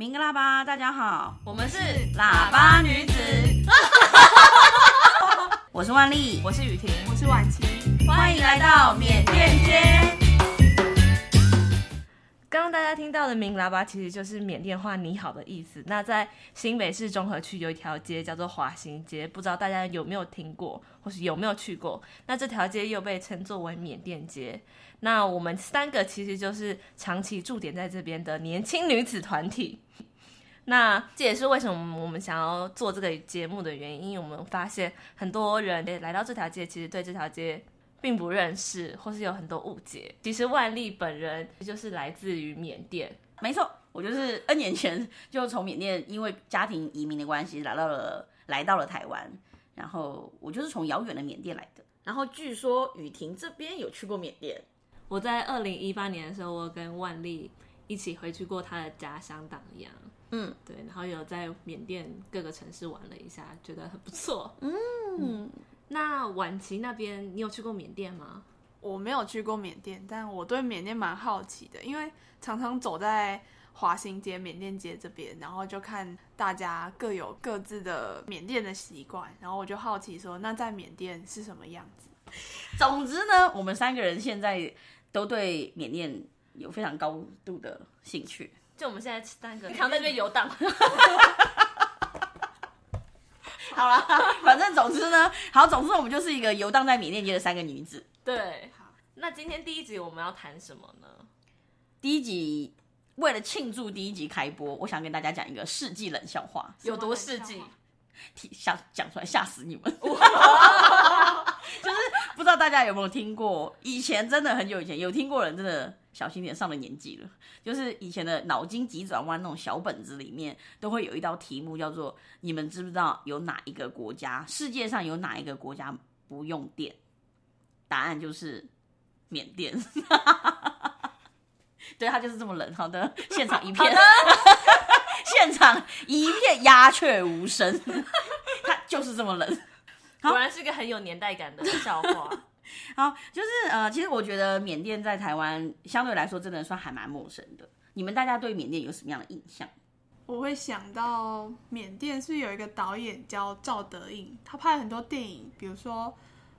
明个喇叭，大家好，我们是喇叭女子。我是万丽，我是雨婷，我是婉琪，欢迎来到缅甸街。刚刚大家听到的明喇叭其实就是缅甸话“你好”的意思。那在新北市中和区有一条街叫做华新街，不知道大家有没有听过，或是有没有去过？那这条街又被称作为缅甸街。那我们三个其实就是长期驻点在这边的年轻女子团体。那这也是为什么我们想要做这个节目的原因，我们发现很多人来到这条街，其实对这条街。并不认识，或是有很多误解。其实万丽本人就是来自于缅甸，没错，我就是 N 年前就从缅甸因为家庭移民的关系来到了来到了台湾，然后我就是从遥远的缅甸来的。然后据说雨婷这边有去过缅甸，我在二零一八年的时候，我跟万丽一起回去过他的家乡党一样，嗯，对，然后有在缅甸各个城市玩了一下，觉得很不错，嗯。嗯那晚琪那边，你有去过缅甸吗？我没有去过缅甸，但我对缅甸蛮好奇的，因为常常走在华新街、缅甸街这边，然后就看大家各有各自的缅甸的习惯，然后我就好奇说，那在缅甸是什么样子？总之呢，我们三个人现在都对缅甸有非常高度的兴趣，就我们现在三个常在那边游荡。好了，反正总之呢，好，总之我们就是一个游荡在缅甸街的三个女子。对，好，那今天第一集我们要谈什么呢？第一集为了庆祝第一集开播，我想跟大家讲一个世纪冷笑话，有多世纪？吓讲出来吓死你们！就是不知道大家有没有听过，以前真的很久以前有听过人，真的。小心点，上了年纪了。就是以前的脑筋急转弯那种小本子里面，都会有一道题目叫做“你们知不知道有哪一个国家，世界上有哪一个国家不用电？”答案就是缅甸。对，他就是这么冷。好的，现场一片，现场一片鸦雀无声。他就是这么冷。果然是个很有年代感的笑话。好，就是呃，其实我觉得缅甸在台湾相对来说真的算还蛮陌生的。你们大家对缅甸有什么样的印象？我会想到缅甸是有一个导演叫赵德胤，他拍了很多电影，比如说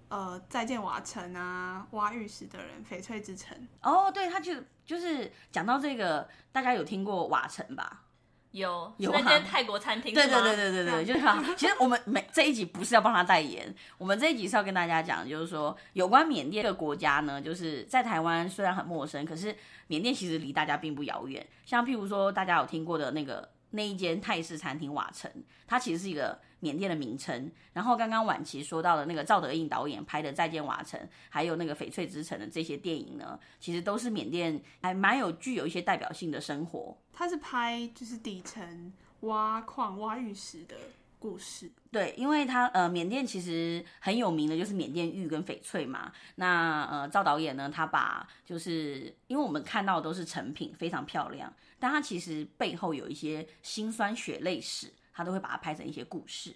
呃《再见瓦城》啊，《挖玉石的人》、《翡翠之城》。哦，对，他就就是讲到这个，大家有听过瓦城吧？有有那间泰国餐厅，对对对对对对，就是好。其实我们每这一集不是要帮他代言，我们这一集是要跟大家讲，就是说有关缅甸这个国家呢，就是在台湾虽然很陌生，可是缅甸其实离大家并不遥远。像譬如说大家有听过的那个那一间泰式餐厅瓦城，它其实是一个。缅甸的名称，然后刚刚婉琪说到的那个赵德胤导演拍的《再见瓦城》，还有那个《翡翠之城》的这些电影呢，其实都是缅甸还蛮有具有一些代表性的生活。他是拍就是底层挖矿挖玉石的故事。对，因为他呃缅甸其实很有名的就是缅甸玉跟翡翠嘛。那呃赵导演呢，他把就是因为我们看到的都是成品非常漂亮，但他其实背后有一些辛酸血泪史。他都会把它拍成一些故事。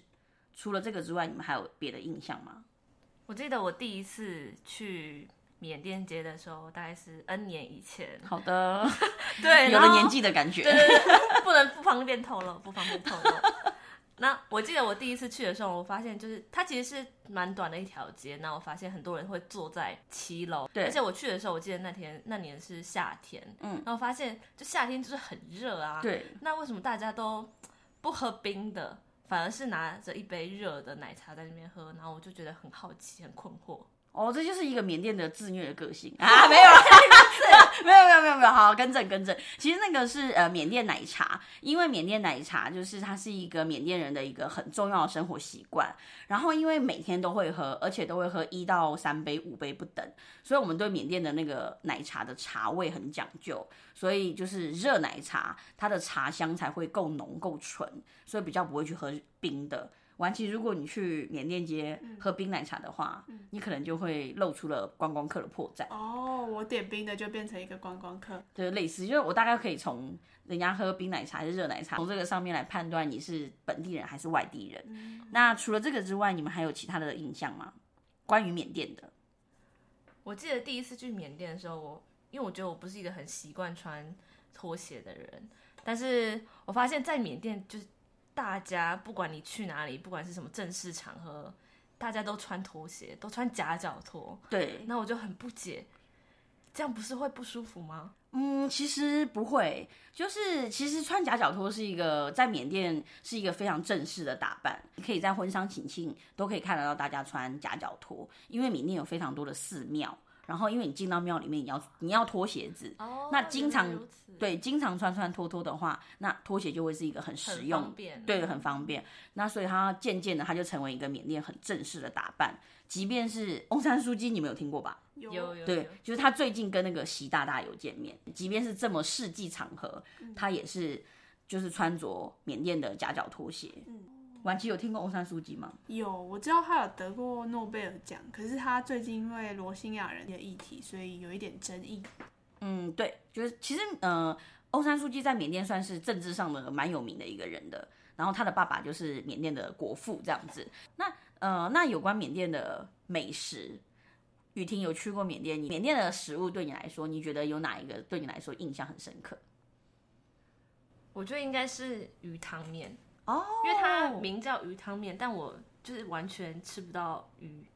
除了这个之外，你们还有别的印象吗？我记得我第一次去缅甸街的时候，大概是 N 年以前。好的，对，有了年纪的感觉。对对对，不能不方便透露，不方便透露。那我记得我第一次去的时候，我发现就是它其实是蛮短的一条街。那我发现很多人会坐在七楼，对。而且我去的时候，我记得那天那年是夏天，嗯。然后我发现就夏天就是很热啊，对。那为什么大家都不喝冰的，反而是拿着一杯热的奶茶在那边喝，然后我就觉得很好奇、很困惑。哦，这就是一个缅甸的自虐的个性 啊！没有了，没有没有没有没有，好，更正更正。其实那个是呃缅甸奶茶，因为缅甸奶茶就是它是一个缅甸人的一个很重要的生活习惯。然后因为每天都会喝，而且都会喝一到三杯、五杯不等，所以我们对缅甸的那个奶茶的茶味很讲究。所以就是热奶茶，它的茶香才会够浓够纯，所以比较不会去喝冰的。完，其实如果你去缅甸街喝冰奶茶的话，嗯，你可能就会露出了观光客的破绽。哦，我点冰的就变成一个观光客，就是类似，就是我大概可以从人家喝冰奶茶还是热奶茶，从这个上面来判断你是本地人还是外地人。嗯。那除了这个之外，你们还有其他的印象吗？关于缅甸的？我记得第一次去缅甸的时候，我因为我觉得我不是一个很习惯穿拖鞋的人。但是我发现，在缅甸就是大家不管你去哪里，不管是什么正式场合，大家都穿拖鞋，都穿夹脚拖。对，那我就很不解，这样不是会不舒服吗？嗯，其实不会，就是其实穿夹脚拖是一个在缅甸是一个非常正式的打扮，你可以在婚丧喜庆都可以看得到大家穿夹脚拖，因为缅甸有非常多的寺庙。然后，因为你进到庙里面，你要你要脱鞋子，哦、那经常对经常穿穿脱脱的话，那拖鞋就会是一个很实用，很方便，对，很方便。那所以他渐渐的，他就成为一个缅甸很正式的打扮。即便是翁山苏姬，你们有听过吧？有有有。对，就是他最近跟那个习大大有见面，即便是这么世纪场合，他也是就是穿着缅甸的夹脚拖鞋。嗯婉琪有听过欧山书记吗？有，我知道他有得过诺贝尔奖，可是他最近因为罗兴亚人的议题，所以有一点争议。嗯，对，就是其实呃，欧山书记在缅甸算是政治上的蛮有名的一个人的，然后他的爸爸就是缅甸的国父这样子。那呃，那有关缅甸的美食，雨婷有去过缅甸，缅甸的食物对你来说，你觉得有哪一个对你来说印象很深刻？我觉得应该是鱼汤面。哦，oh, 因为它名叫鱼汤面，但我就是完全吃不到鱼。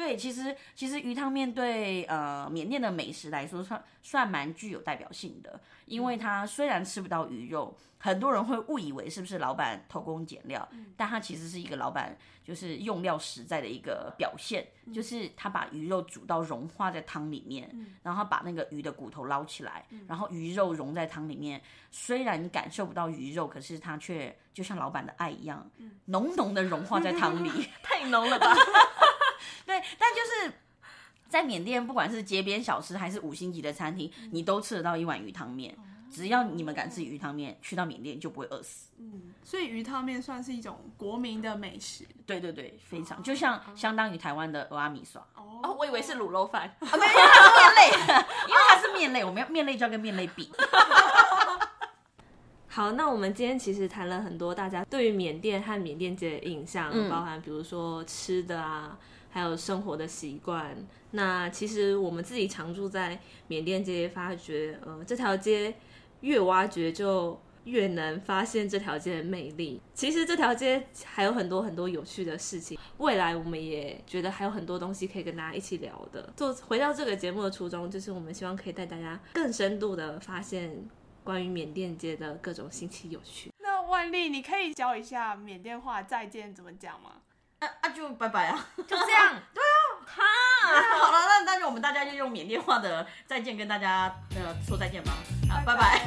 对，其实其实鱼汤面对呃缅甸的美食来说算算蛮具有代表性的，因为它虽然吃不到鱼肉，很多人会误以为是不是老板偷工减料，但它其实是一个老板就是用料实在的一个表现，就是他把鱼肉煮到融化在汤里面，然后把那个鱼的骨头捞起来，然后鱼肉融在汤里面，虽然你感受不到鱼肉，可是它却就像老板的爱一样，浓浓的融化在汤里，太浓了吧。在缅甸，不管是街边小吃还是五星级的餐厅，你都吃得到一碗鱼汤面。只要你们敢吃鱼汤面，去到缅甸就不会饿死。嗯，所以鱼汤面算是一种国民的美食。对对对，非常就像相当于台湾的蚵仔米刷。哦，我以为是卤肉饭。啊，没有，它是面类，因为它是面类，我们要面类就要跟面类比。好，那我们今天其实谈了很多大家对于缅甸和缅甸街的印象，嗯、包含比如说吃的啊。还有生活的习惯。那其实我们自己常住在缅甸街，发觉，呃，这条街越挖掘就越能发现这条街的魅力。其实这条街还有很多很多有趣的事情，未来我们也觉得还有很多东西可以跟大家一起聊的。做回到这个节目的初衷，就是我们希望可以带大家更深度的发现关于缅甸街的各种新奇有趣。那万丽，你可以教一下缅甸话再见怎么讲吗？啊啊，就拜拜啊，就这样。对啊，哈，好了，那那就我们大家就用缅甸话的再见跟大家呃说再见吧。好，拜拜。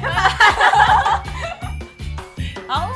好。